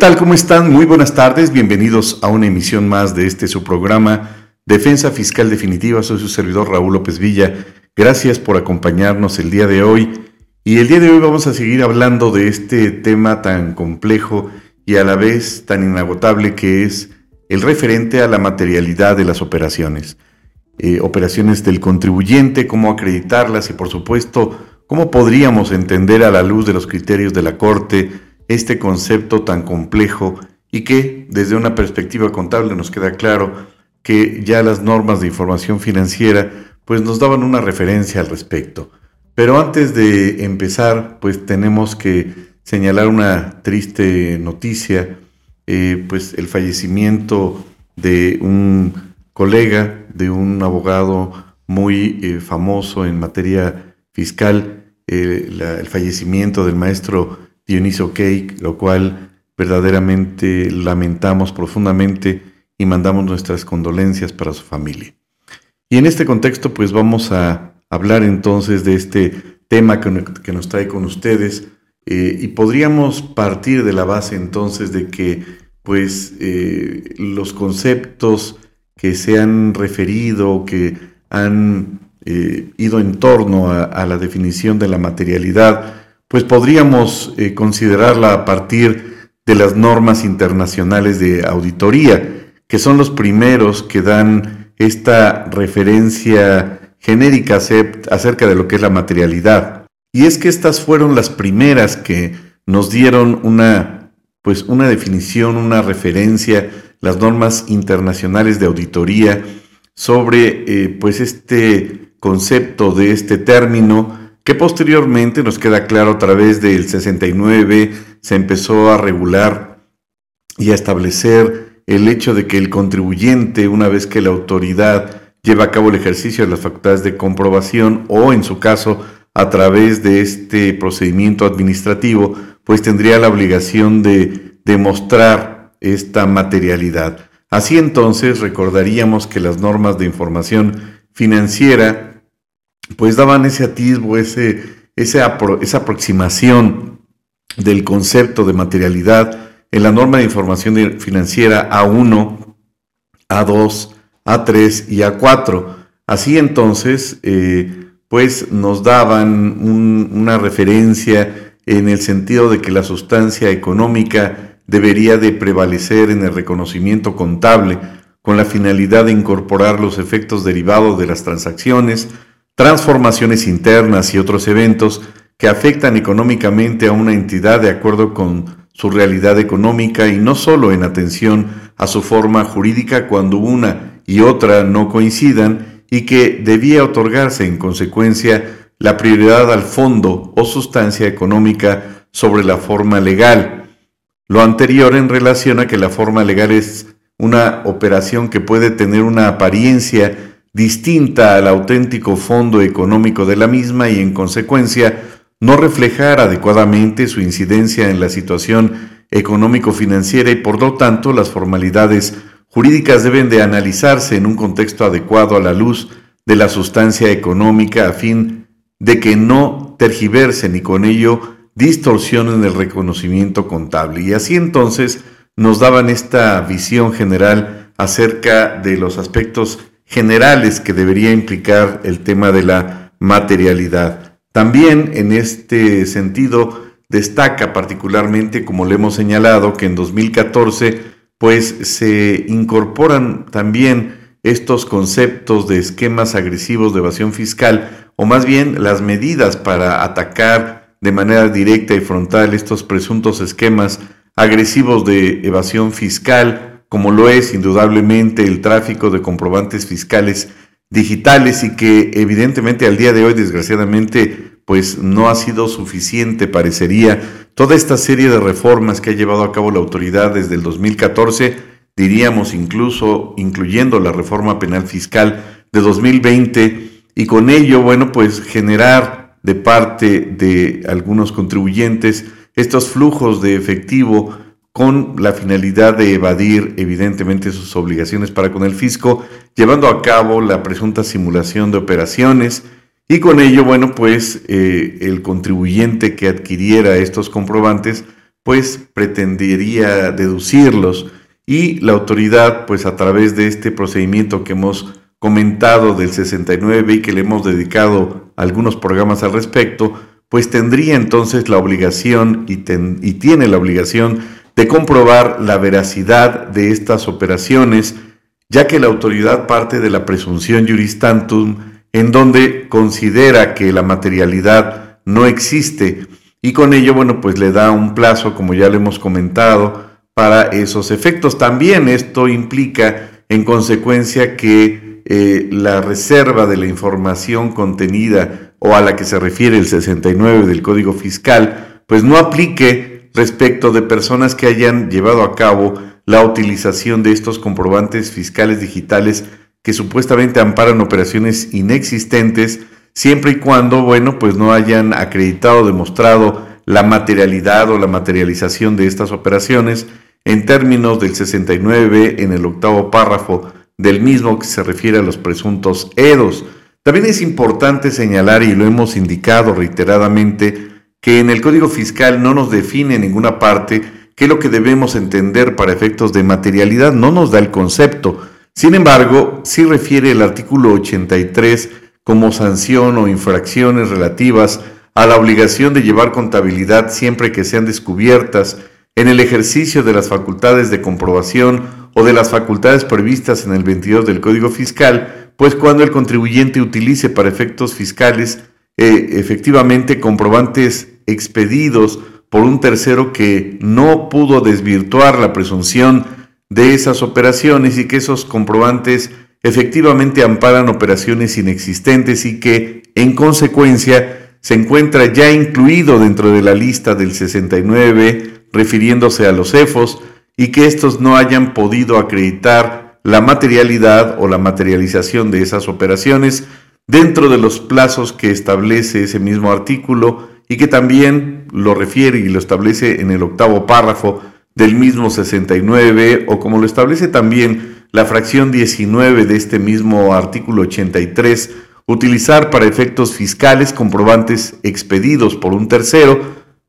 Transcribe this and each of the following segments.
tal? ¿Cómo están? Muy buenas tardes. Bienvenidos a una emisión más de este su programa Defensa Fiscal Definitiva. Soy su servidor Raúl López Villa. Gracias por acompañarnos el día de hoy. Y el día de hoy vamos a seguir hablando de este tema tan complejo y a la vez tan inagotable que es el referente a la materialidad de las operaciones. Eh, operaciones del contribuyente, cómo acreditarlas y por supuesto cómo podríamos entender a la luz de los criterios de la Corte este concepto tan complejo y que desde una perspectiva contable nos queda claro que ya las normas de información financiera pues nos daban una referencia al respecto. Pero antes de empezar pues tenemos que señalar una triste noticia, eh, pues el fallecimiento de un colega, de un abogado muy eh, famoso en materia fiscal, eh, el fallecimiento del maestro Dionisio Cake, lo cual verdaderamente lamentamos profundamente y mandamos nuestras condolencias para su familia. Y en este contexto, pues vamos a hablar entonces de este tema que, nos trae con ustedes eh, y podríamos partir de la base entonces de que pues eh, los conceptos que se han referido, que han eh, ido en torno a la definición de la materialidad, pues podríamos eh, considerarla a partir de las normas internacionales de auditoría, que son los primeros que dan esta referencia genérica acerca de lo que es la materialidad. Y es que estas fueron las primeras que nos dieron una, pues una definición, una referencia, las normas internacionales de auditoría sobre eh, pues este concepto de este término que posteriormente nos queda claro a través del 69 se empezó a regular y a establecer el hecho de que el contribuyente, una vez que la autoridad lleva a cabo el ejercicio de las facultades de comprobación o en su caso a través de este procedimiento administrativo, pues tendría la obligación de demostrar esta materialidad. Así entonces recordaríamos que las normas de información financiera pues daban ese atisbo, ese, esa aproximación del concepto de materialidad en la norma de información financiera A1, A2, A3 y A4. Así entonces, eh, pues nos daban una referencia en el sentido de que la sustancia económica debería de prevalecer en el reconocimiento contable con la finalidad de incorporar los efectos derivados de las transacciones, transformaciones internas y otros eventos que afectan económicamente a una entidad de acuerdo con su realidad económica y no solo en atención a su forma jurídica cuando una y otra no coincidan y que debía otorgarse en consecuencia la prioridad al fondo o sustancia económica sobre la forma legal. Lo anterior en relación a que la forma legal es una operación que puede tener una apariencia distinta al auténtico fondo económico de la misma y en consecuencia no reflejar adecuadamente su incidencia en la situación económico-financiera y por lo tanto las formalidades jurídicas deben de analizarse en un contexto adecuado a la luz de la sustancia económica a fin de que no tergiversen y con ello distorsionen el reconocimiento contable. Y así entonces nos daban esta visión general acerca de los aspectos generales que debería implicar el tema de la materialidad. También en este sentido destaca particularmente, como le hemos señalado, que en 2014 pues se incorporan también estos conceptos de esquemas agresivos de evasión fiscal, o más bien las medidas para atacar de manera directa y frontal estos presuntos esquemas agresivos de evasión fiscal, como lo es indudablemente el tráfico de comprobantes fiscales digitales y que evidentemente al día de hoy desgraciadamente pues no ha sido suficiente parecería. Toda esta serie de reformas que ha llevado a cabo la autoridad desde el 2014 diríamos incluso incluyendo la reforma penal fiscal de 2020 y con ello bueno pues generar de parte de algunos contribuyentes estos flujos de efectivo con la finalidad de evadir evidentemente sus obligaciones para con el fisco, llevando a cabo la presunta simulación de operaciones y con ello, bueno, pues eh, el contribuyente que adquiriera estos comprobantes, pues pretendería deducirlos. Y la autoridad pues a través de este procedimiento que hemos comentado del 69 y que le hemos dedicado algunos programas al respecto, pues tendría entonces la obligación y, y tiene la obligación de comprobar la veracidad de estas operaciones, ya que la autoridad parte de la presunción juris tantum en donde considera que la materialidad no existe y con ello, bueno, pues le da un plazo, como ya le hemos comentado, para esos efectos. También esto implica, en consecuencia, que eh, la reserva de la información contenida o a la que se refiere el 69 del Código Fiscal, pues no aplique respecto de personas que hayan llevado a cabo la utilización de estos comprobantes fiscales digitales que supuestamente amparan operaciones inexistentes, siempre y cuando, bueno, pues no hayan acreditado, demostrado la materialidad o la materialización de estas operaciones en términos del 69 en el octavo párrafo del mismo que se refiere a los presuntos EDOS. También es importante señalar, y lo hemos indicado reiteradamente, que en el Código Fiscal no nos define en ninguna parte qué es lo que debemos entender para efectos de materialidad, no nos da el concepto. Sin embargo, sí refiere el artículo 83 como sanción o infracciones relativas a la obligación de llevar contabilidad siempre que sean descubiertas en el ejercicio de las facultades de comprobación o de las facultades previstas en el 22 del Código Fiscal, pues cuando el contribuyente utilice para efectos fiscales eh, efectivamente comprobantes expedidos por un tercero que no pudo desvirtuar la presunción de esas operaciones y que esos comprobantes efectivamente amparan operaciones inexistentes y que, en consecuencia, se encuentra ya incluido dentro de la lista del 69 refiriéndose a los EFOS y que estos no hayan podido acreditar la materialidad o la materialización de esas operaciones dentro de los plazos que establece ese mismo artículo y que también lo refiere y lo establece en el octavo párrafo del mismo 69 o como lo establece también la fracción 19 de este mismo artículo 83, utilizar para efectos fiscales comprobantes expedidos por un tercero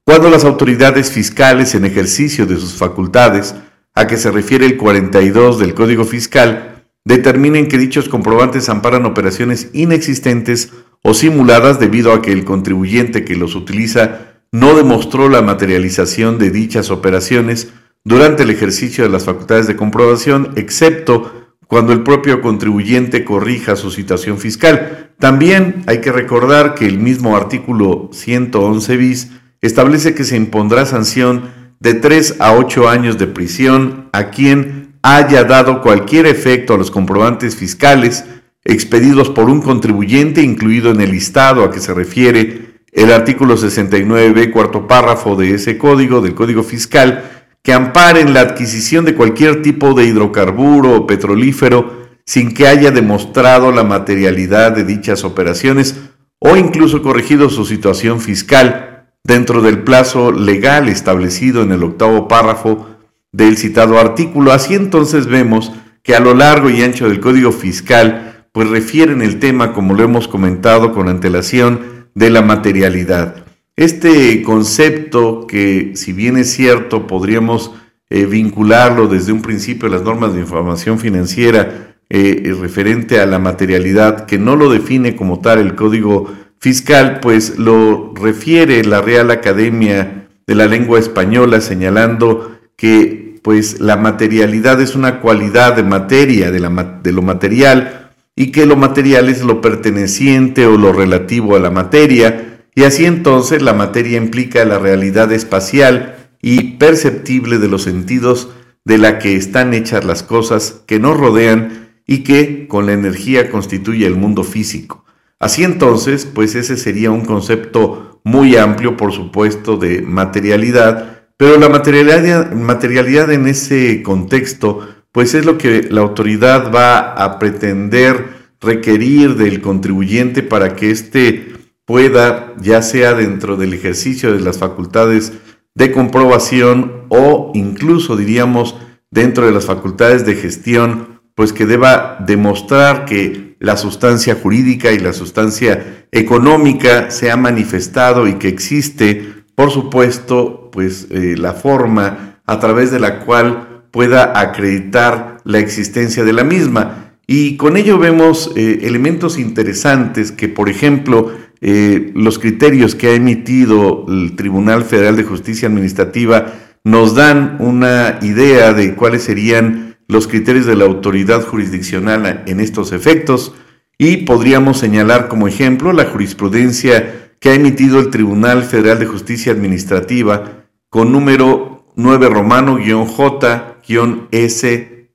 cuando las autoridades fiscales en ejercicio de sus facultades, a que se refiere el 42 del Código Fiscal, determinen que dichos comprobantes amparan operaciones inexistentes o simuladas debido a que el contribuyente que los utiliza no demostró la materialización de dichas operaciones durante el ejercicio de las facultades de comprobación, excepto cuando el propio contribuyente corrija su situación fiscal. También hay que recordar que el mismo artículo 111 bis establece que se impondrá sanción de 3 a 8 años de prisión a quien haya dado cualquier efecto a los comprobantes fiscales expedidos por un contribuyente incluido en el listado a que se refiere el artículo 69, cuarto párrafo de ese código, del Código Fiscal, que amparen la adquisición de cualquier tipo de hidrocarburo o petrolífero sin que haya demostrado la materialidad de dichas operaciones o incluso corregido su situación fiscal dentro del plazo legal establecido en el octavo párrafo del citado artículo. Así entonces vemos que a lo largo y ancho del Código Fiscal pues refieren el tema, como lo hemos comentado con antelación, de la materialidad. Este concepto que, si bien es cierto, podríamos eh, vincularlo desde un principio a las normas de información financiera eh, referente a la materialidad, que no lo define como tal el Código Fiscal, pues lo refiere la Real Academia de la Lengua Española señalando que pues la materialidad es una cualidad de materia, de, la, de lo material, y que lo material es lo perteneciente o lo relativo a la materia, y así entonces la materia implica la realidad espacial y perceptible de los sentidos de la que están hechas las cosas que nos rodean y que con la energía constituye el mundo físico. Así entonces, pues ese sería un concepto muy amplio, por supuesto, de materialidad, pero la materialidad, materialidad en ese contexto pues es lo que la autoridad va a pretender requerir del contribuyente para que éste pueda, ya sea dentro del ejercicio de las facultades de comprobación o incluso diríamos dentro de las facultades de gestión, pues que deba demostrar que la sustancia jurídica y la sustancia económica se ha manifestado y que existe, por supuesto, pues eh, la forma a través de la cual pueda acreditar la existencia de la misma. Y con ello vemos eh, elementos interesantes que, por ejemplo, eh, los criterios que ha emitido el Tribunal Federal de Justicia Administrativa nos dan una idea de cuáles serían los criterios de la autoridad jurisdiccional en estos efectos y podríamos señalar como ejemplo la jurisprudencia que ha emitido el Tribunal Federal de Justicia Administrativa con número 9 romano-J-S,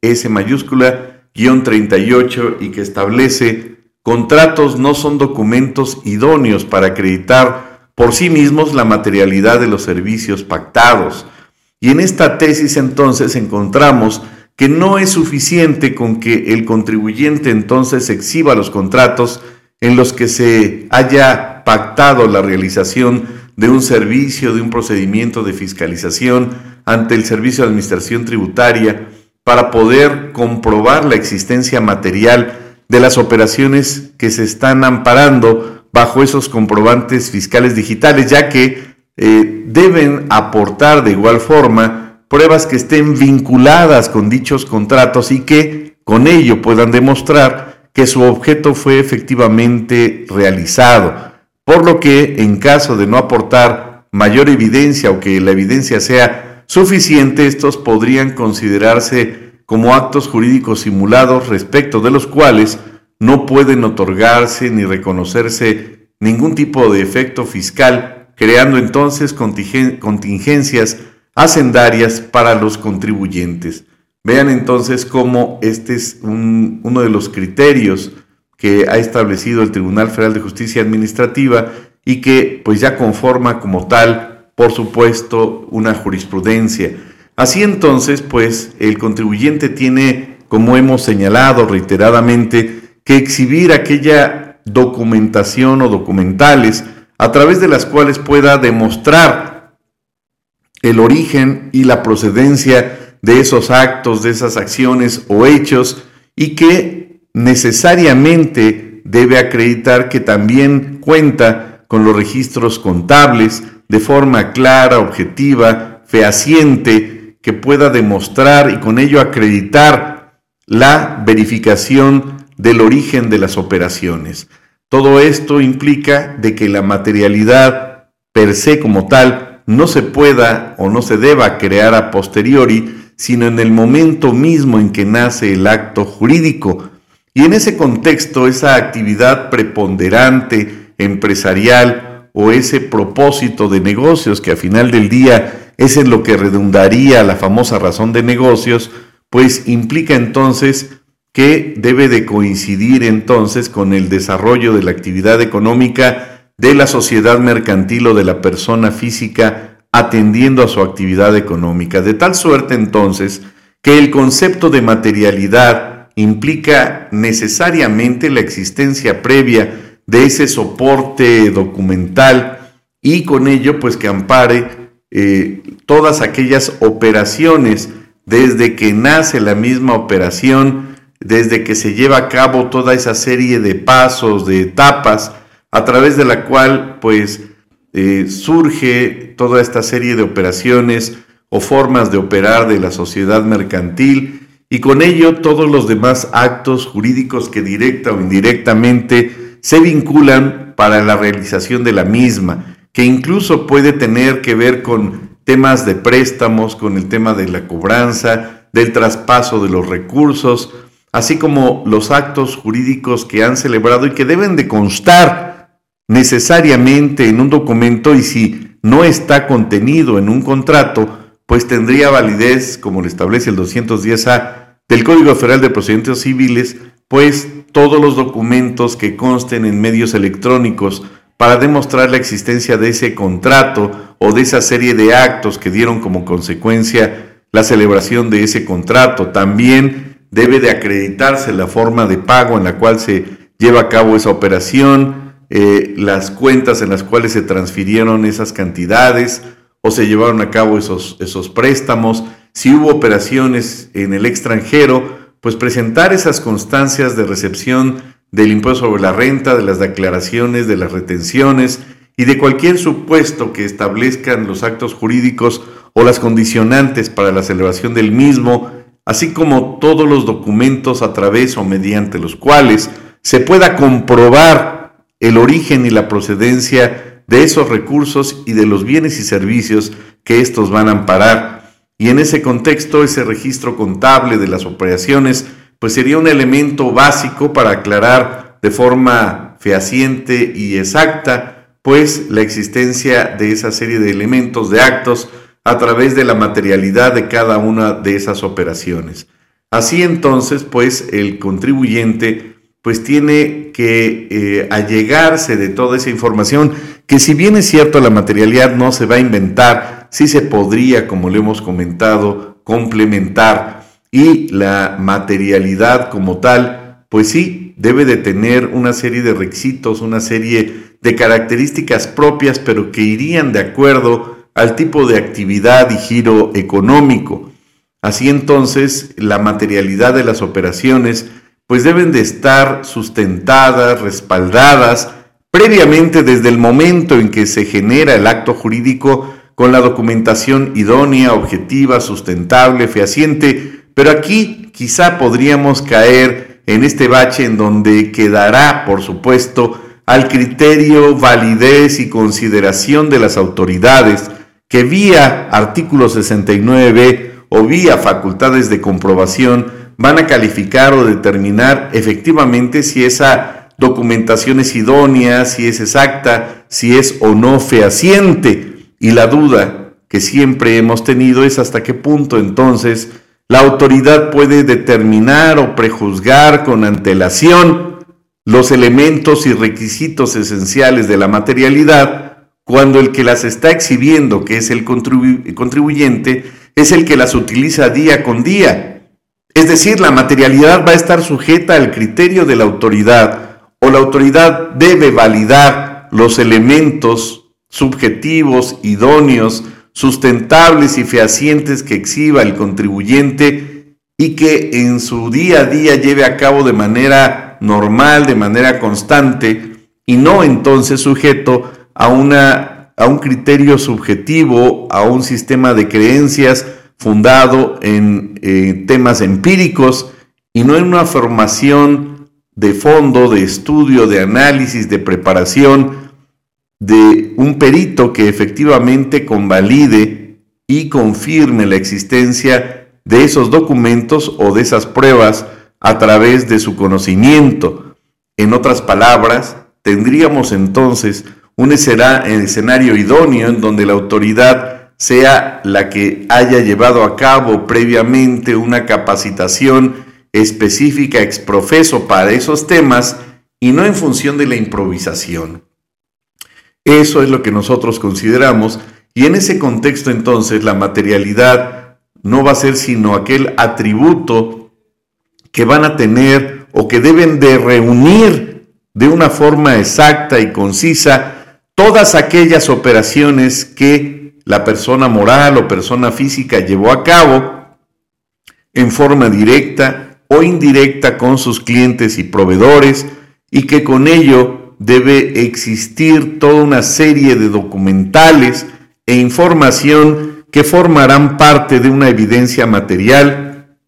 S mayúscula, 38 y que establece contratos no son documentos idóneos para acreditar por sí mismos la materialidad de los servicios pactados. Y en esta tesis entonces encontramos que no es suficiente con que el contribuyente entonces exhiba los contratos en los que se haya pactado la realización de un servicio, de un procedimiento de fiscalización ante el Servicio de Administración Tributaria para poder comprobar la existencia material de las operaciones que se están amparando bajo esos comprobantes fiscales digitales, ya que eh, deben aportar de igual forma pruebas que estén vinculadas con dichos contratos y que con ello puedan demostrar que su objeto fue efectivamente realizado por lo que en caso de no aportar mayor evidencia o que la evidencia sea suficiente, estos podrían considerarse como actos jurídicos simulados respecto de los cuales no pueden otorgarse ni reconocerse ningún tipo de efecto fiscal, creando entonces contingencias hacendarias para los contribuyentes. Vean entonces cómo este es uno de los criterios que ha establecido el Tribunal Federal de Justicia Administrativa y que pues ya conforma como tal, por supuesto, una jurisprudencia. Así entonces, pues el contribuyente tiene, como hemos señalado reiteradamente, que exhibir aquella documentación o documentales a través de las cuales pueda demostrar el origen y la procedencia de esos actos, de esas acciones o hechos y que necesariamente debe acreditar que también cuenta con los registros contables de forma clara, objetiva, fehaciente, que pueda demostrar y con ello acreditar la verificación del origen de las operaciones. Todo esto implica de que la materialidad per se como tal no se pueda o no se deba crear a posteriori, sino en el momento mismo en que nace el acto jurídico, y en ese contexto, esa actividad preponderante, empresarial o ese propósito de negocios que a final del día es en lo que redundaría la famosa razón de negocios, pues implica entonces que debe de coincidir entonces con el desarrollo de la actividad económica de la sociedad mercantil o de la persona física atendiendo a su actividad económica. De tal suerte entonces que el concepto de materialidad implica necesariamente la existencia previa de ese soporte documental y con ello pues que ampare eh, todas aquellas operaciones desde que nace la misma operación, desde que se lleva a cabo toda esa serie de pasos, de etapas, a través de la cual pues eh, surge toda esta serie de operaciones o formas de operar de la sociedad mercantil y con ello todos los demás actos jurídicos que directa o indirectamente se vinculan para la realización de la misma, que incluso puede tener que ver con temas de préstamos, con el tema de la cobranza, del traspaso de los recursos, así como los actos jurídicos que han celebrado y que deben de constar necesariamente en un documento y si no está contenido en un contrato, pues tendría validez, como lo establece el 210A del Código Federal de Procedimientos Civiles, pues todos los documentos que consten en medios electrónicos para demostrar la existencia de ese contrato o de esa serie de actos que dieron como consecuencia la celebración de ese contrato. También debe de acreditarse la forma de pago en la cual se lleva a cabo esa operación, eh, las cuentas en las cuales se transfirieron esas cantidades, o se llevaron a cabo esos, esos préstamos, si hubo operaciones en el extranjero, pues presentar esas constancias de recepción del impuesto sobre la renta, de las declaraciones, de las retenciones y de cualquier supuesto que establezcan los actos jurídicos o las condicionantes para la celebración del mismo, así como todos los documentos a través o mediante los cuales se pueda comprobar el origen y la procedencia de esos recursos y de los bienes y servicios que estos van a amparar. Y en ese contexto, ese registro contable de las operaciones, pues sería un elemento básico para aclarar de forma fehaciente y exacta pues la existencia de esa serie de elementos, de actos, a través de la materialidad de cada una de esas operaciones. Así entonces, pues el contribuyente pues tiene que eh, allegarse de toda esa información, que si bien es cierto la materialidad no se va a inventar, sí se podría, como le hemos comentado, complementar y la materialidad como tal, pues sí, debe de tener una serie de requisitos, una serie de características propias, pero que irían de acuerdo al tipo de actividad y giro económico. Así entonces, la materialidad de las operaciones pues deben de estar sustentadas, respaldadas previamente desde el momento en que se genera el acto jurídico con la documentación idónea, objetiva, sustentable, fehaciente, pero aquí quizá podríamos caer en este bache en donde quedará, por supuesto, al criterio, validez y consideración de las autoridades que vía artículo 69b o vía facultades de comprobación van a calificar o determinar efectivamente si esa documentación es idónea, si es exacta, si es o no fehaciente. Y la duda que siempre hemos tenido es hasta qué punto entonces la autoridad puede determinar o prejuzgar con antelación los elementos y requisitos esenciales de la materialidad cuando el que las está exhibiendo, que es el contribuyente, es el que las utiliza día con día. Es decir, la materialidad va a estar sujeta al criterio de la autoridad o la autoridad debe validar los elementos subjetivos, idóneos, sustentables y fehacientes que exhiba el contribuyente y que en su día a día lleve a cabo de manera normal, de manera constante, y no entonces sujeto a, una, a un criterio subjetivo, a un sistema de creencias fundado en eh, temas empíricos y no en una formación de fondo, de estudio, de análisis, de preparación de un perito que efectivamente convalide y confirme la existencia de esos documentos o de esas pruebas a través de su conocimiento. En otras palabras, tendríamos entonces un escenario idóneo en donde la autoridad sea la que haya llevado a cabo previamente una capacitación específica exprofeso para esos temas y no en función de la improvisación. Eso es lo que nosotros consideramos y en ese contexto entonces la materialidad no va a ser sino aquel atributo que van a tener o que deben de reunir de una forma exacta y concisa todas aquellas operaciones que la persona moral o persona física llevó a cabo en forma directa o indirecta con sus clientes y proveedores y que con ello debe existir toda una serie de documentales e información que formarán parte de una evidencia material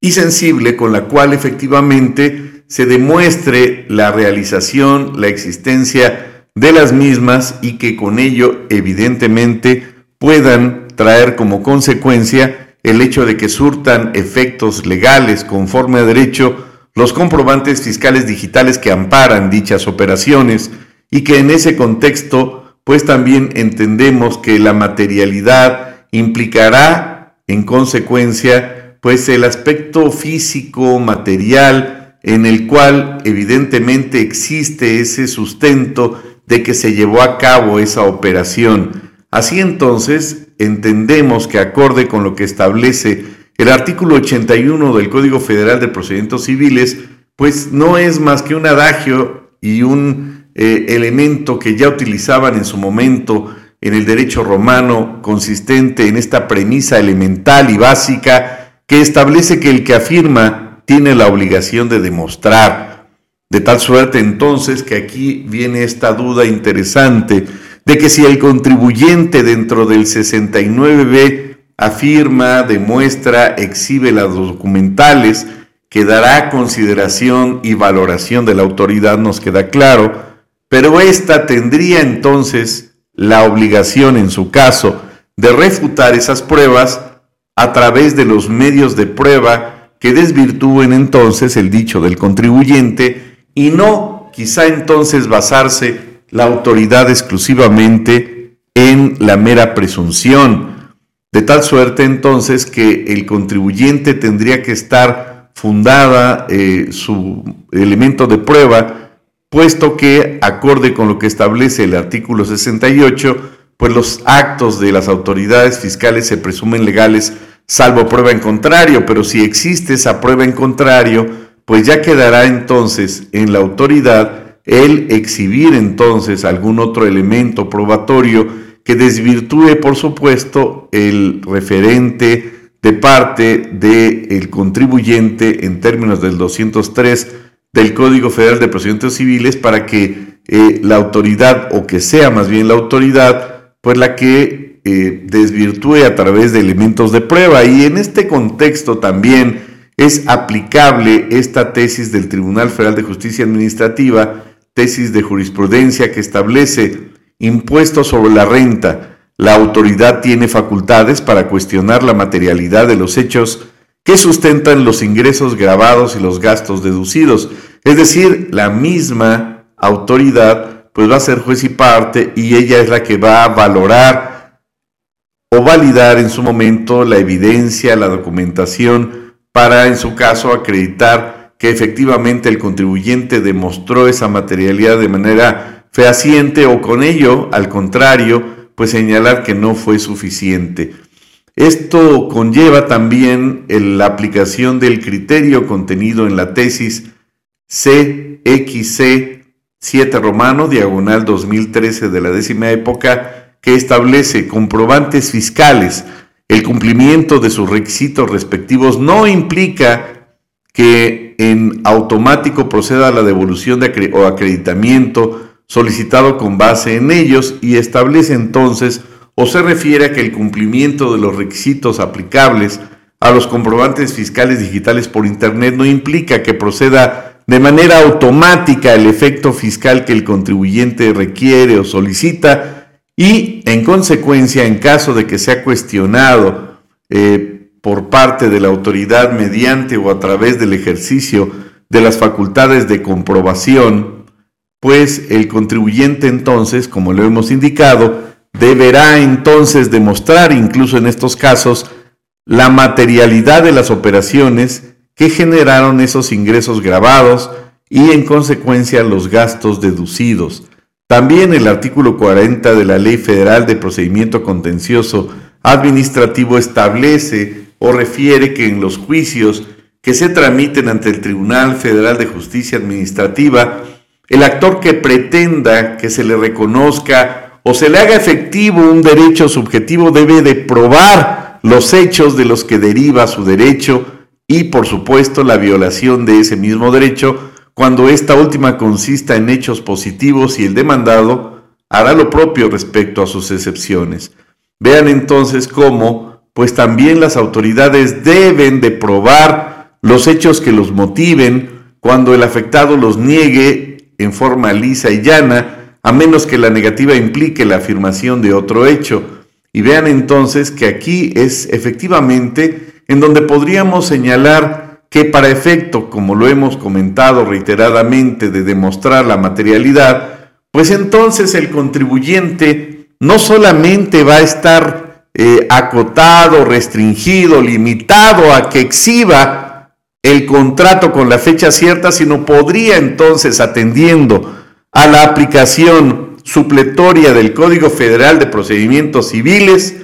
y sensible con la cual efectivamente se demuestre la realización, la existencia de las mismas y que con ello evidentemente puedan traer como consecuencia el hecho de que surtan efectos legales conforme a derecho los comprobantes fiscales digitales que amparan dichas operaciones y que en ese contexto pues también entendemos que la materialidad implicará en consecuencia pues el aspecto físico, material, en el cual evidentemente existe ese sustento de que se llevó a cabo esa operación. Así entonces, entendemos que acorde con lo que establece el artículo 81 del Código Federal de Procedimientos Civiles, pues no es más que un adagio y un eh, elemento que ya utilizaban en su momento en el derecho romano, consistente en esta premisa elemental y básica que establece que el que afirma tiene la obligación de demostrar. De tal suerte entonces que aquí viene esta duda interesante de que si el contribuyente dentro del 69B afirma, demuestra, exhibe las documentales que dará consideración y valoración de la autoridad, nos queda claro, pero ésta tendría entonces la obligación, en su caso, de refutar esas pruebas a través de los medios de prueba que desvirtúen entonces el dicho del contribuyente y no quizá entonces basarse la autoridad exclusivamente en la mera presunción, de tal suerte entonces que el contribuyente tendría que estar fundada eh, su elemento de prueba puesto que, acorde con lo que establece el artículo 68, pues los actos de las autoridades fiscales se presumen legales salvo prueba en contrario, pero si existe esa prueba en contrario, pues ya quedará entonces en la autoridad el exhibir entonces algún otro elemento probatorio que desvirtúe, por supuesto, el referente de parte del contribuyente en términos del 203 del Código Federal de Procedimientos Civiles para que eh, la autoridad, o que sea más bien la autoridad, pues la que eh, desvirtúe a través de elementos de prueba. Y en este contexto también es aplicable esta tesis del Tribunal Federal de Justicia Administrativa, tesis de jurisprudencia que establece impuestos sobre la renta. La autoridad tiene facultades para cuestionar la materialidad de los hechos que sustentan los ingresos grabados y los gastos deducidos. Es decir, la misma autoridad pues va a ser juez y parte y ella es la que va a valorar o validar en su momento la evidencia, la documentación para en su caso acreditar que efectivamente el contribuyente demostró esa materialidad de manera fehaciente o con ello, al contrario, pues señalar que no fue suficiente. Esto conlleva también la aplicación del criterio contenido en la tesis CXC 7 romano, diagonal 2013 de la décima época, que establece comprobantes fiscales. El cumplimiento de sus requisitos respectivos no implica que en automático proceda la devolución de o acreditamiento solicitado con base en ellos y establece entonces o se refiere a que el cumplimiento de los requisitos aplicables a los comprobantes fiscales digitales por Internet no implica que proceda de manera automática el efecto fiscal que el contribuyente requiere o solicita y, en consecuencia, en caso de que sea cuestionado eh, por parte de la autoridad mediante o a través del ejercicio de las facultades de comprobación, pues el contribuyente entonces, como lo hemos indicado, deberá entonces demostrar, incluso en estos casos, la materialidad de las operaciones que generaron esos ingresos grabados y en consecuencia los gastos deducidos. También el artículo 40 de la Ley Federal de Procedimiento Contencioso Administrativo establece o refiere que en los juicios que se tramiten ante el Tribunal Federal de Justicia Administrativa, el actor que pretenda que se le reconozca o se le haga efectivo un derecho subjetivo, debe de probar los hechos de los que deriva su derecho y, por supuesto, la violación de ese mismo derecho cuando esta última consista en hechos positivos y el demandado hará lo propio respecto a sus excepciones. Vean entonces cómo, pues también las autoridades deben de probar los hechos que los motiven cuando el afectado los niegue en forma lisa y llana, a menos que la negativa implique la afirmación de otro hecho. Y vean entonces que aquí es efectivamente en donde podríamos señalar que para efecto, como lo hemos comentado reiteradamente, de demostrar la materialidad, pues entonces el contribuyente no solamente va a estar eh, acotado, restringido, limitado a que exhiba el contrato con la fecha cierta, sino podría entonces, atendiendo a la aplicación supletoria del Código Federal de Procedimientos Civiles,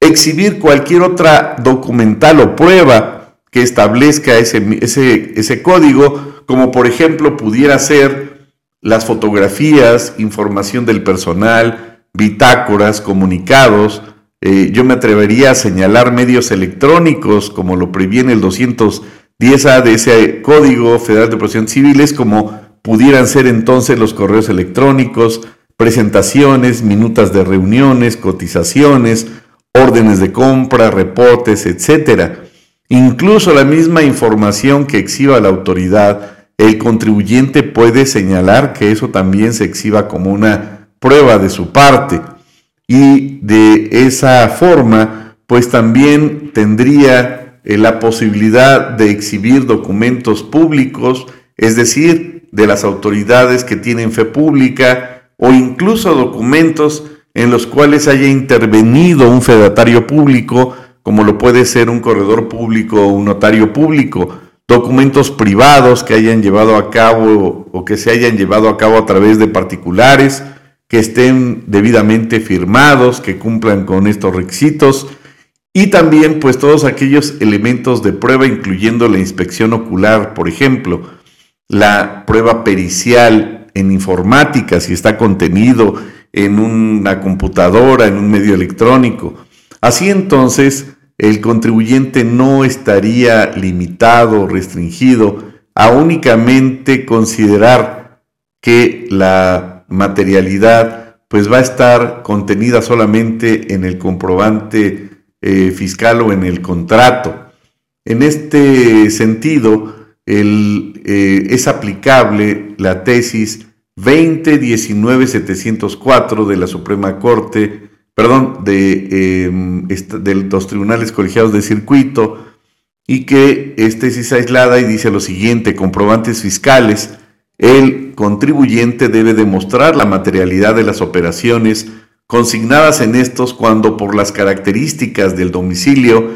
exhibir cualquier otra documental o prueba que establezca ese, ese, ese código, como por ejemplo pudiera ser las fotografías, información del personal, bitácoras, comunicados. Eh, yo me atrevería a señalar medios electrónicos, como lo previene el 210A de ese Código Federal de Procedimientos Civiles, como pudieran ser entonces los correos electrónicos, presentaciones, minutas de reuniones, cotizaciones, órdenes de compra, reportes, etc. Incluso la misma información que exhiba la autoridad, el contribuyente puede señalar que eso también se exhiba como una prueba de su parte. Y de esa forma, pues también tendría eh, la posibilidad de exhibir documentos públicos, es decir, de las autoridades que tienen fe pública o incluso documentos en los cuales haya intervenido un fedatario público, como lo puede ser un corredor público o un notario público, documentos privados que hayan llevado a cabo o que se hayan llevado a cabo a través de particulares, que estén debidamente firmados, que cumplan con estos requisitos, y también pues todos aquellos elementos de prueba, incluyendo la inspección ocular, por ejemplo, la prueba pericial en informática, si está contenido en una computadora, en un medio electrónico. Así entonces, el contribuyente no estaría limitado, restringido a únicamente considerar que la materialidad pues va a estar contenida solamente en el comprobante eh, fiscal o en el contrato. En este sentido, eh, es aplicable la tesis 2019-704 de la Suprema Corte, perdón, de, em, de los tribunales colegiados de circuito, y que es tesis aislada y dice lo siguiente, comprobantes fiscales, el contribuyente debe demostrar la materialidad de las operaciones consignadas en estos cuando por las características del domicilio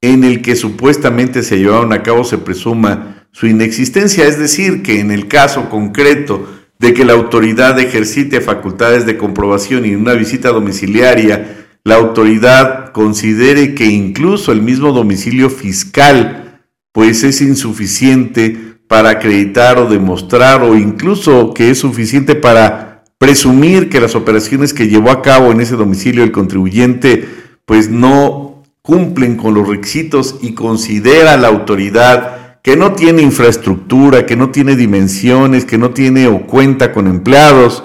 en el que supuestamente se llevaron a cabo se presuma su inexistencia, es decir, que en el caso concreto de que la autoridad ejercite facultades de comprobación y en una visita domiciliaria la autoridad considere que incluso el mismo domicilio fiscal pues es insuficiente para acreditar o demostrar o incluso que es suficiente para presumir que las operaciones que llevó a cabo en ese domicilio el contribuyente pues no cumplen con los requisitos y considera la autoridad que no tiene infraestructura, que no tiene dimensiones, que no tiene o cuenta con empleados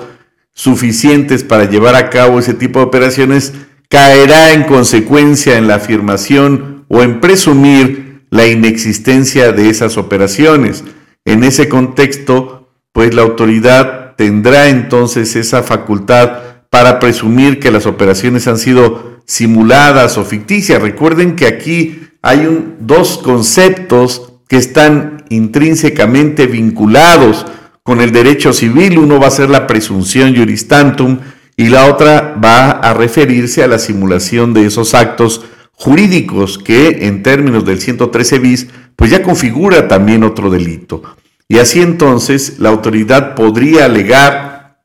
suficientes para llevar a cabo ese tipo de operaciones, caerá en consecuencia en la afirmación o en presumir la inexistencia de esas operaciones. En ese contexto, pues la autoridad tendrá entonces esa facultad para presumir que las operaciones han sido simuladas o ficticias. Recuerden que aquí hay dos conceptos que están intrínsecamente vinculados con el derecho civil. Uno va a ser la presunción juris tantum y la otra va a referirse a la simulación de esos actos jurídicos que en términos del 113 bis pues ya configura también otro delito. Y así entonces la autoridad podría alegar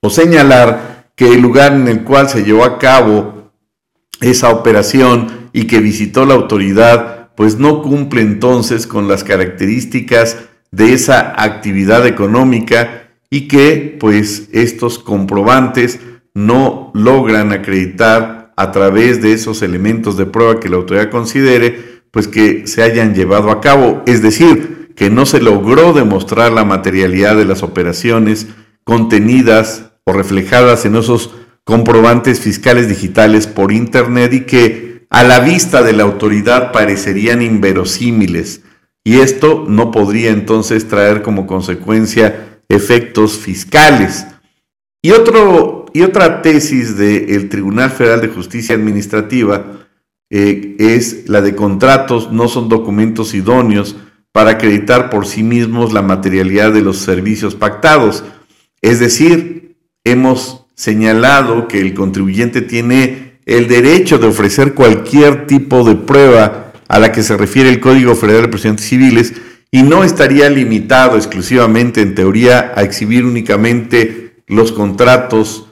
o señalar que el lugar en el cual se llevó a cabo esa operación y que visitó la autoridad pues no cumple entonces con las características de esa actividad económica y que pues estos comprobantes no logran acreditar a través de esos elementos de prueba que la autoridad considere pues que se hayan llevado a cabo, es decir, que no se logró demostrar la materialidad de las operaciones contenidas o reflejadas en esos comprobantes fiscales digitales por internet y que a la vista de la autoridad parecerían inverosímiles y esto no podría entonces traer como consecuencia efectos fiscales. Y, otro, y otra tesis del Tribunal Federal de Justicia Administrativa eh, es la de contratos no son documentos idóneos para acreditar por sí mismos la materialidad de los servicios pactados. Es decir, hemos señalado que el contribuyente tiene el derecho de ofrecer cualquier tipo de prueba a la que se refiere el Código Federal de Procedimientos Civiles y no estaría limitado exclusivamente, en teoría, a exhibir únicamente los contratos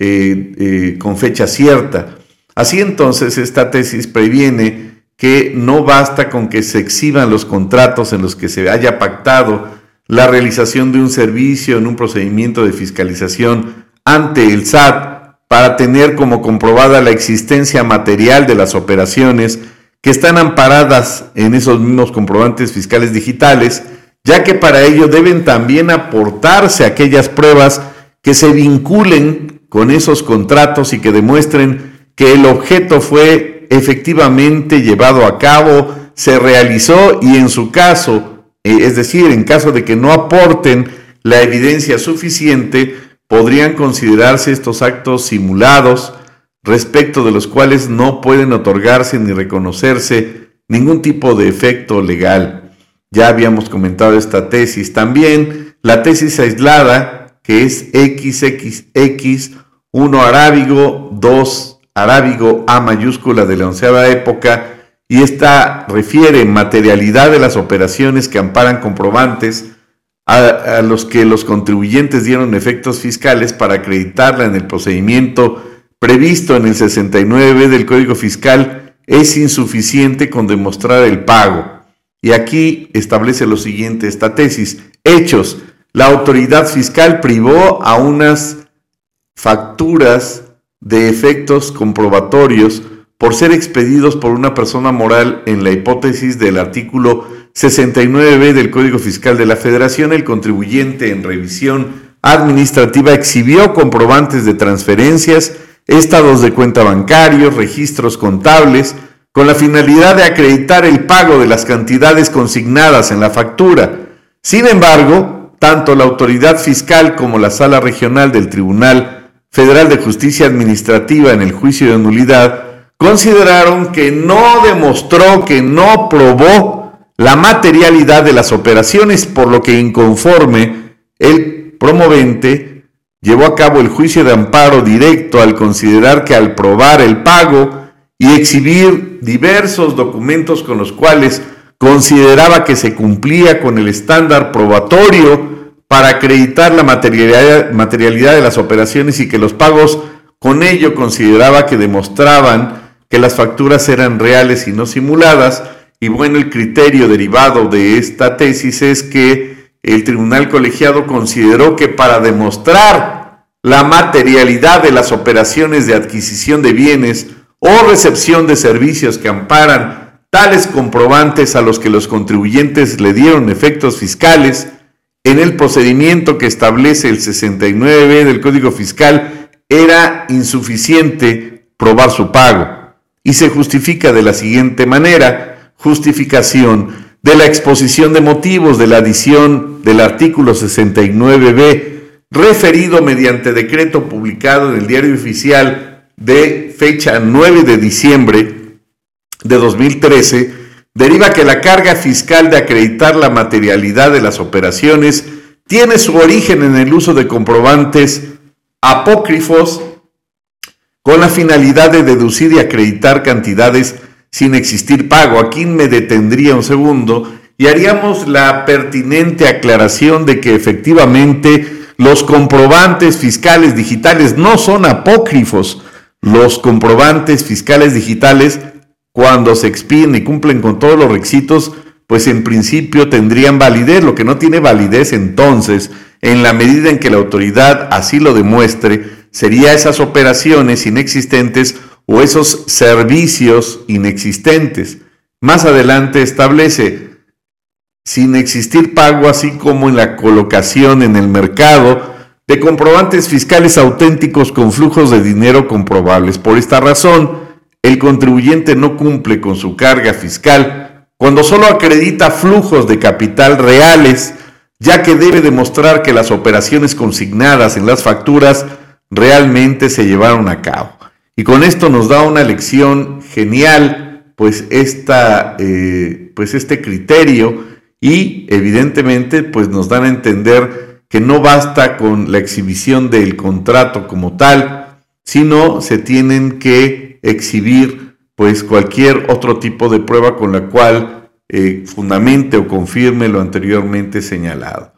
eh, eh, con fecha cierta. Así entonces, esta tesis previene que no basta con que se exhiban los contratos en los que se haya pactado la realización de un servicio en un procedimiento de fiscalización ante el SAT para tener como comprobada la existencia material de las operaciones que están amparadas en esos mismos comprobantes fiscales digitales, ya que para ello deben también aportarse aquellas pruebas que se vinculen con esos contratos y que demuestren que el objeto fue efectivamente llevado a cabo, se realizó y en su caso, eh, es decir, en caso de que no aporten la evidencia suficiente, podrían considerarse estos actos simulados, respecto de los cuales no pueden otorgarse ni reconocerse ningún tipo de efecto legal. Ya habíamos comentado esta tesis. También la tesis aislada, que es XXX, 1 arábigo, 2 arábigo, A mayúscula de la onceava época, y esta refiere materialidad de las operaciones que amparan comprobantes a, los que los contribuyentes dieron efectos fiscales para acreditarla en el procedimiento previsto en el 69 del Código Fiscal es insuficiente con demostrar el pago. Y aquí establece lo siguiente esta tesis. Hechos. La autoridad fiscal privó a unas facturas de efectos comprobatorios por ser expedidos por una persona moral en la hipótesis del artículo 69b del Código Fiscal de la Federación, el contribuyente en revisión administrativa exhibió comprobantes de transferencias, estados de cuenta bancarios, registros contables, con la finalidad de acreditar el pago de las cantidades consignadas en la factura. Sin embargo, tanto la autoridad fiscal como la sala regional del Tribunal Federal de Justicia Administrativa en el juicio de nulidad consideraron que no demostró, que no probó la materialidad de las operaciones, por lo que inconforme el promovente llevó a cabo el juicio de amparo directo al considerar que al probar el pago y exhibir diversos documentos con los cuales consideraba que se cumplía con el estándar probatorio para acreditar la materialidad, de las operaciones y que los pagos con ello consideraba que demostraban que las facturas eran reales y no simuladas, y bueno, el criterio derivado de esta tesis es que el tribunal colegiado consideró que para demostrar la materialidad de las operaciones de adquisición de bienes o recepción de servicios que amparan tales comprobantes a los que los contribuyentes le dieron efectos fiscales, en el procedimiento que establece el 69 del Código Fiscal era insuficiente probar su pago. Y se justifica de la siguiente manera justificación de la exposición de motivos de la adición del artículo 69b, referido mediante decreto publicado en el diario oficial de fecha 9 de diciembre de 2013, deriva que la carga fiscal de acreditar la materialidad de las operaciones tiene su origen en el uso de comprobantes apócrifos con la finalidad de deducir y acreditar cantidades sin existir pago. Aquí me detendría un segundo y haríamos la pertinente aclaración de que efectivamente los comprobantes fiscales digitales no son apócrifos. Los comprobantes fiscales digitales, cuando se expiden y cumplen con todos los requisitos, pues en principio tendrían validez. Lo que no tiene validez entonces, en la medida en que la autoridad así lo demuestre, sería esas operaciones inexistentes o esos servicios inexistentes. Más adelante establece, sin existir pago, así como en la colocación en el mercado de comprobantes fiscales auténticos con flujos de dinero comprobables. Por esta razón, el contribuyente no cumple con su carga fiscal cuando solo acredita flujos de capital reales, ya que debe demostrar que las operaciones consignadas en las facturas realmente se llevaron a cabo. Y con esto nos da una lección genial, pues, esta, eh, pues este criterio y evidentemente pues nos dan a entender que no basta con la exhibición del contrato como tal, sino se tienen que exhibir pues cualquier otro tipo de prueba con la cual eh, fundamente o confirme lo anteriormente señalado.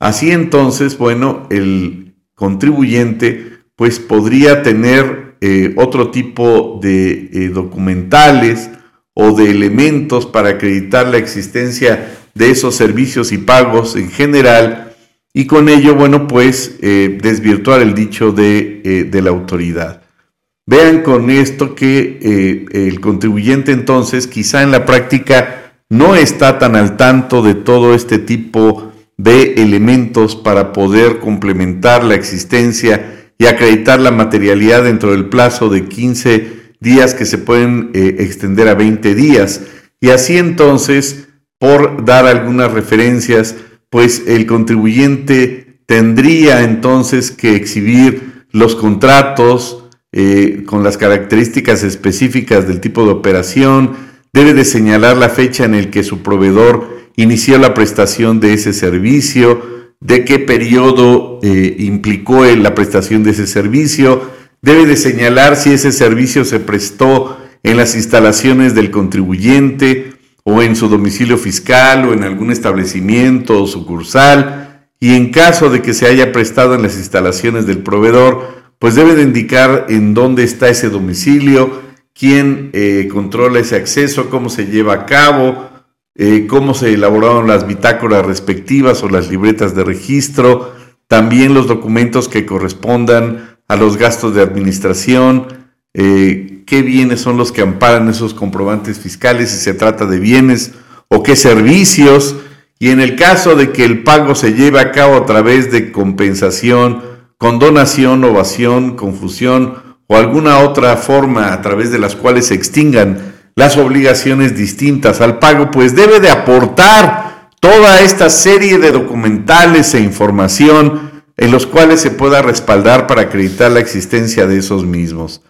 Así entonces, bueno, el contribuyente pues podría tener eh, otro tipo de eh, documentales o de elementos para acreditar la existencia de esos servicios y pagos en general y con ello, bueno, pues desvirtuar el dicho de, de, la autoridad. Vean con esto que el contribuyente entonces quizá en la práctica no está tan al tanto de todo este tipo de elementos para poder complementar la existencia y acreditar la materialidad dentro del plazo de 15 días que se pueden eh, extender a 20 días. Y así entonces, por dar algunas referencias, pues el contribuyente tendría entonces que exhibir los contratos eh, con las características específicas del tipo de operación, debe de señalar la fecha en el que su proveedor inició la prestación de ese servicio, de qué periodo eh, implicó la prestación de ese servicio, debe de señalar si ese servicio se prestó en las instalaciones del contribuyente o en su domicilio fiscal o en algún establecimiento o sucursal y en caso de que se haya prestado en las instalaciones del proveedor, pues debe de indicar en dónde está ese domicilio, quién eh, controla ese acceso, cómo se lleva a cabo, eh, cómo se elaboraron las bitácoras respectivas o las libretas de registro, también los documentos que correspondan a los gastos de administración, eh, qué bienes son los que amparan esos comprobantes fiscales, si se trata de bienes o qué servicios, y en el caso de que el pago se lleve a cabo a través de compensación, condonación, ovación, confusión o alguna otra forma a través de las cuales se extingan las obligaciones distintas al pago, pues debe de aportar toda esta serie de documentales e información en los cuales se pueda respaldar para acreditar la existencia de esos mismos.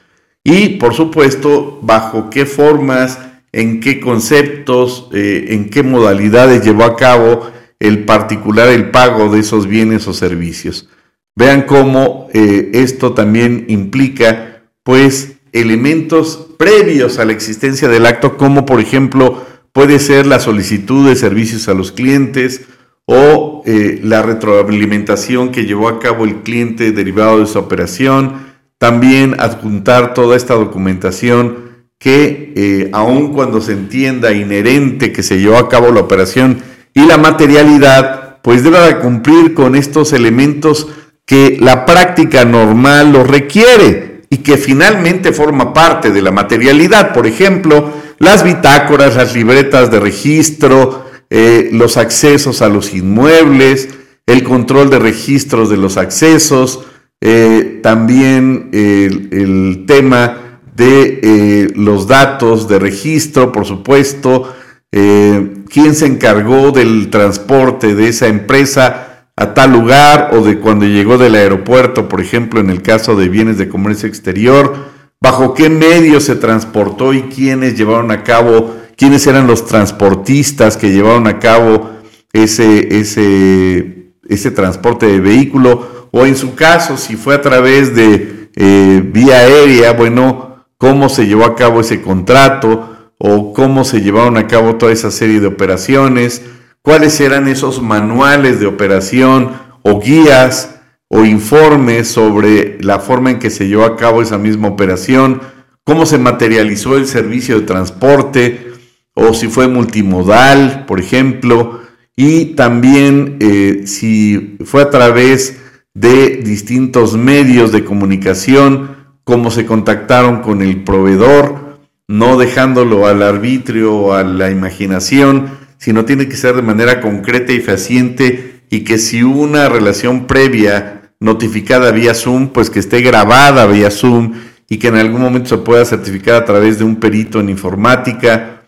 Y, por supuesto, bajo qué formas, en qué conceptos, eh, en qué modalidades llevó a cabo el particular el pago de esos bienes o servicios. Vean cómo eh, esto también implica, pues, elementos previos a la existencia del acto, como por ejemplo puede ser la solicitud de servicios a los clientes o eh, la retroalimentación que llevó a cabo el cliente derivado de su operación, también adjuntar toda esta documentación que eh, aun cuando se entienda inherente que se llevó a cabo la operación y la materialidad, pues debe cumplir con estos elementos que la práctica normal lo requiere y que finalmente forma parte de la materialidad. Por ejemplo, las bitácoras, las libretas de registro, eh, los accesos a los inmuebles, el control de registros de los accesos, eh, también el, tema de eh, los datos de registro, por supuesto, quién se encargó del transporte de esa empresa a tal lugar o de cuando llegó del aeropuerto, por ejemplo, en el caso de bienes de comercio exterior, bajo qué medios se transportó y quiénes llevaron a cabo, quiénes eran los transportistas que llevaron a cabo ese, ese, ese transporte de vehículo, o en su caso, si fue a través de eh, vía aérea, bueno, cómo se llevó a cabo ese contrato o cómo se llevaron a cabo toda esa serie de operaciones cuáles eran esos manuales de operación o guías o informes sobre la forma en que se llevó a cabo esa misma operación, cómo se materializó el servicio de transporte o si fue multimodal, por ejemplo, y también eh, si fue a través de distintos medios de comunicación, cómo se contactaron con el proveedor, no dejándolo al arbitrio o a la imaginación, sino tiene que ser de manera concreta y fehaciente y que si una relación previa notificada vía Zoom, pues que esté grabada vía Zoom y que en algún momento se pueda certificar a través de un perito en informática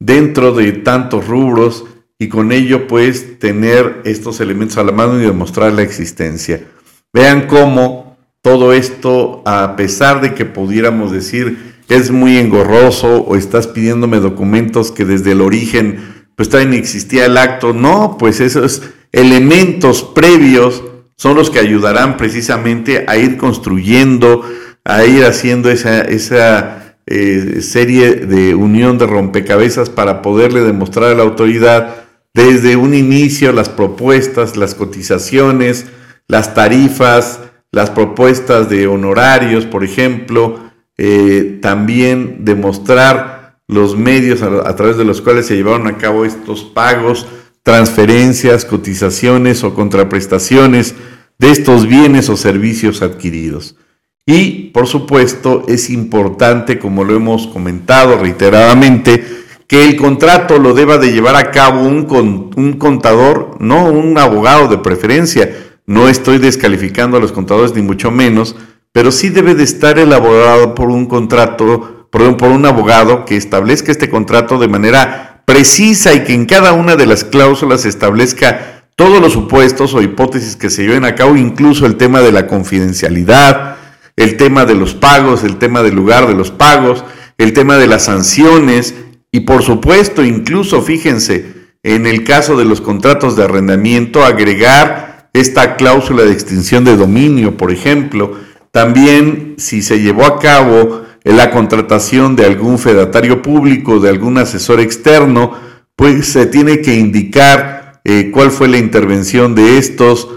dentro de tantos rubros y con ello pues tener estos elementos a la mano y demostrar la existencia. Vean cómo todo esto, a pesar de que pudiéramos decir es muy engorroso o estás pidiéndome documentos que desde el origen pues también existía el acto. No, pues esos elementos previos son los que ayudarán precisamente a ir construyendo, a ir haciendo esa, esa eh, serie de unión de rompecabezas para poderle demostrar a la autoridad desde un inicio las propuestas, las cotizaciones, las tarifas, las propuestas de honorarios, por ejemplo, eh, también demostrar los medios a, través de los cuales se llevaron a cabo estos pagos, transferencias, cotizaciones o contraprestaciones de estos bienes o servicios adquiridos. Y, por supuesto, es importante, como lo hemos comentado reiteradamente, que el contrato lo deba de llevar a cabo un, un contador, no un abogado de preferencia. No estoy descalificando a los contadores ni mucho menos, pero sí debe de estar elaborado por un contrato, por un abogado que establezca este contrato de manera precisa y que en cada una de las cláusulas establezca todos los supuestos o hipótesis que se lleven a cabo, incluso el tema de la confidencialidad, el tema de los pagos, el tema del lugar de los pagos, el tema de las sanciones y por supuesto, incluso fíjense, en el caso de los contratos de arrendamiento, agregar esta cláusula de extinción de dominio, por ejemplo. También si se llevó a cabo la contratación de algún fedatario público, de algún asesor externo, pues se tiene que indicar eh, cuál fue la intervención de estos,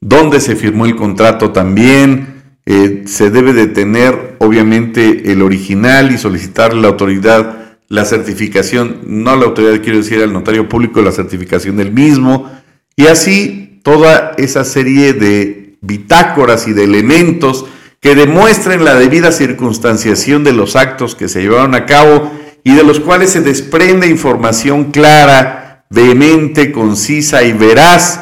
dónde se firmó el contrato también, eh, se debe de tener obviamente el original y solicitar a la autoridad la certificación, no a la autoridad, quiero decir al notario público, la certificación del mismo, y así toda esa serie de bitácoras y de elementos que demuestren la debida circunstanciación de los actos que se llevaron a cabo y de los cuales se desprende información clara, vehemente, concisa y veraz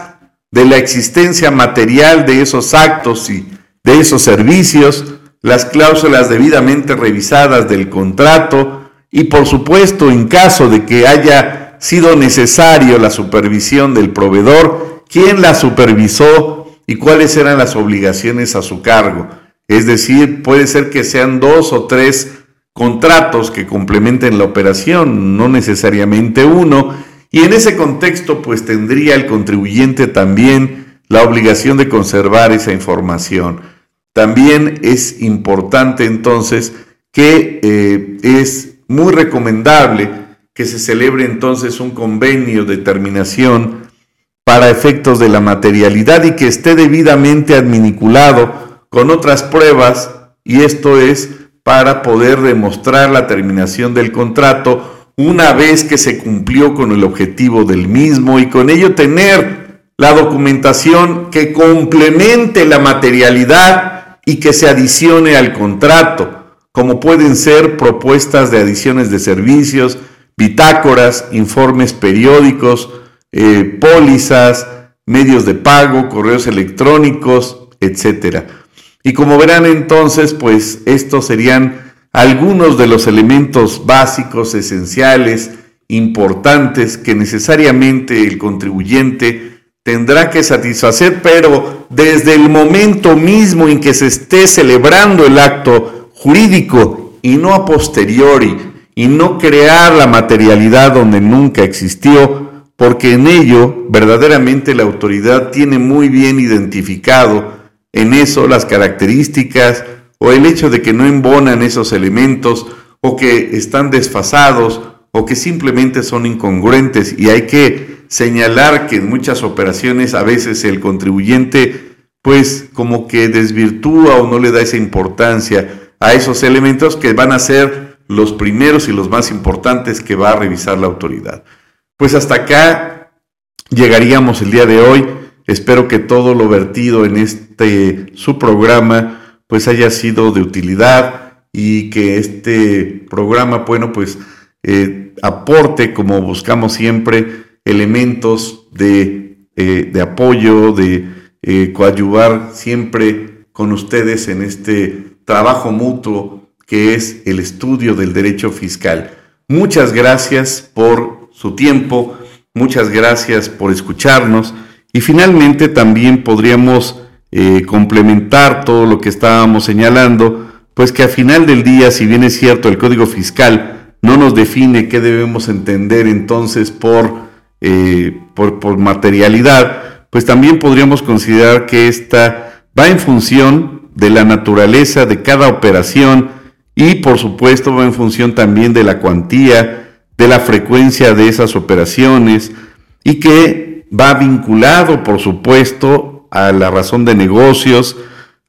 de la existencia material de esos actos y de esos servicios, las cláusulas debidamente revisadas del contrato y por supuesto en caso de que haya sido necesario la supervisión del proveedor, quién la supervisó y cuáles eran las obligaciones a su cargo. Es decir, puede ser que sean dos o tres contratos que complementen la operación, no necesariamente uno, y en ese contexto pues tendría el contribuyente también la obligación de conservar esa información. También es importante entonces que eh, es muy recomendable que se celebre entonces un convenio de terminación para efectos de la materialidad y que esté debidamente adminiculado con otras pruebas y esto es para poder demostrar la terminación del contrato una vez que se cumplió con el objetivo del mismo y con ello tener la documentación que complemente la materialidad y que se adicione al contrato, como pueden ser propuestas de adiciones de servicios, bitácoras, informes periódicos, eh, pólizas, medios de pago, correos electrónicos, etc. Y como verán entonces, pues estos serían algunos de los elementos básicos, esenciales, importantes que necesariamente el contribuyente tendrá que satisfacer, pero desde el momento mismo en que se esté celebrando el acto jurídico y no a posteriori, y no crear la materialidad donde nunca existió, porque en ello verdaderamente la autoridad tiene muy bien identificado en eso las características o el hecho de que no embonan esos elementos o que están desfasados o que simplemente son incongruentes y hay que señalar que en muchas operaciones a veces el contribuyente pues como que desvirtúa o no le da esa importancia a esos elementos que van a ser los primeros y los más importantes que va a revisar la autoridad. Pues hasta acá llegaríamos el día de hoy. Espero que todo lo vertido en este su programa pues haya sido de utilidad y que este programa, bueno, pues eh, aporte como buscamos siempre elementos de, eh, de apoyo, de eh, coadyuvar siempre con ustedes en este trabajo mutuo que es el estudio del derecho fiscal. Muchas gracias por su tiempo, muchas gracias por escucharnos y finalmente también podríamos eh, complementar todo lo que estábamos señalando, pues que a final del día, si bien es cierto, el código fiscal no nos define qué debemos entender entonces por eh, por, materialidad, pues también podríamos considerar que esta va en función de la naturaleza de cada operación y por supuesto va en función también de la cuantía, de la frecuencia de esas operaciones y que va vinculado por supuesto a la razón de negocios,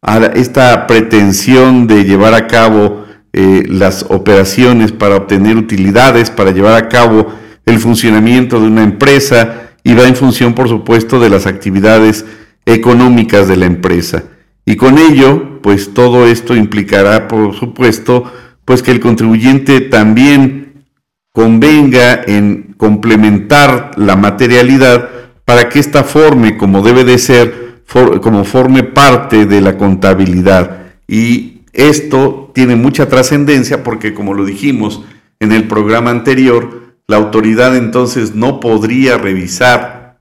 a esta pretensión de llevar a cabo eh, las operaciones para obtener utilidades, para llevar a cabo el funcionamiento de una empresa y va en función, por supuesto, de las actividades económicas de la empresa. Y con ello, pues todo esto implicará, por supuesto, pues que el contribuyente también convenga en complementar la materialidad para que ésta forme como debe de ser, como forme parte de la contabilidad. Y esto tiene mucha trascendencia porque, como lo dijimos en el programa anterior, la autoridad entonces no podría revisar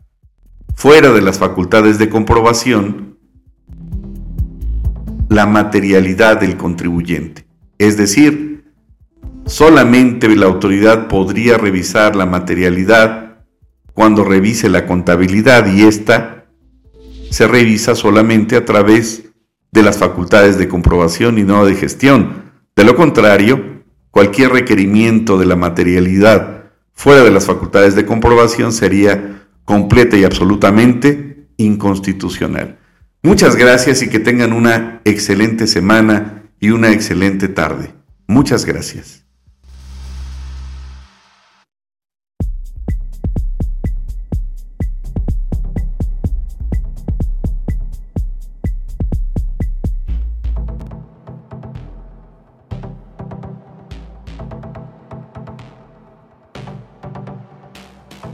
fuera de las facultades de comprobación la materialidad del contribuyente. Es decir, solamente la autoridad podría revisar la materialidad cuando revise la contabilidad y ésta se revisa solamente a través de las facultades de comprobación y no de gestión. De lo contrario, cualquier requerimiento de la materialidad fuera de las facultades de comprobación sería completa y absolutamente inconstitucional. Muchas gracias y que tengan una excelente semana y una excelente tarde. Muchas gracias.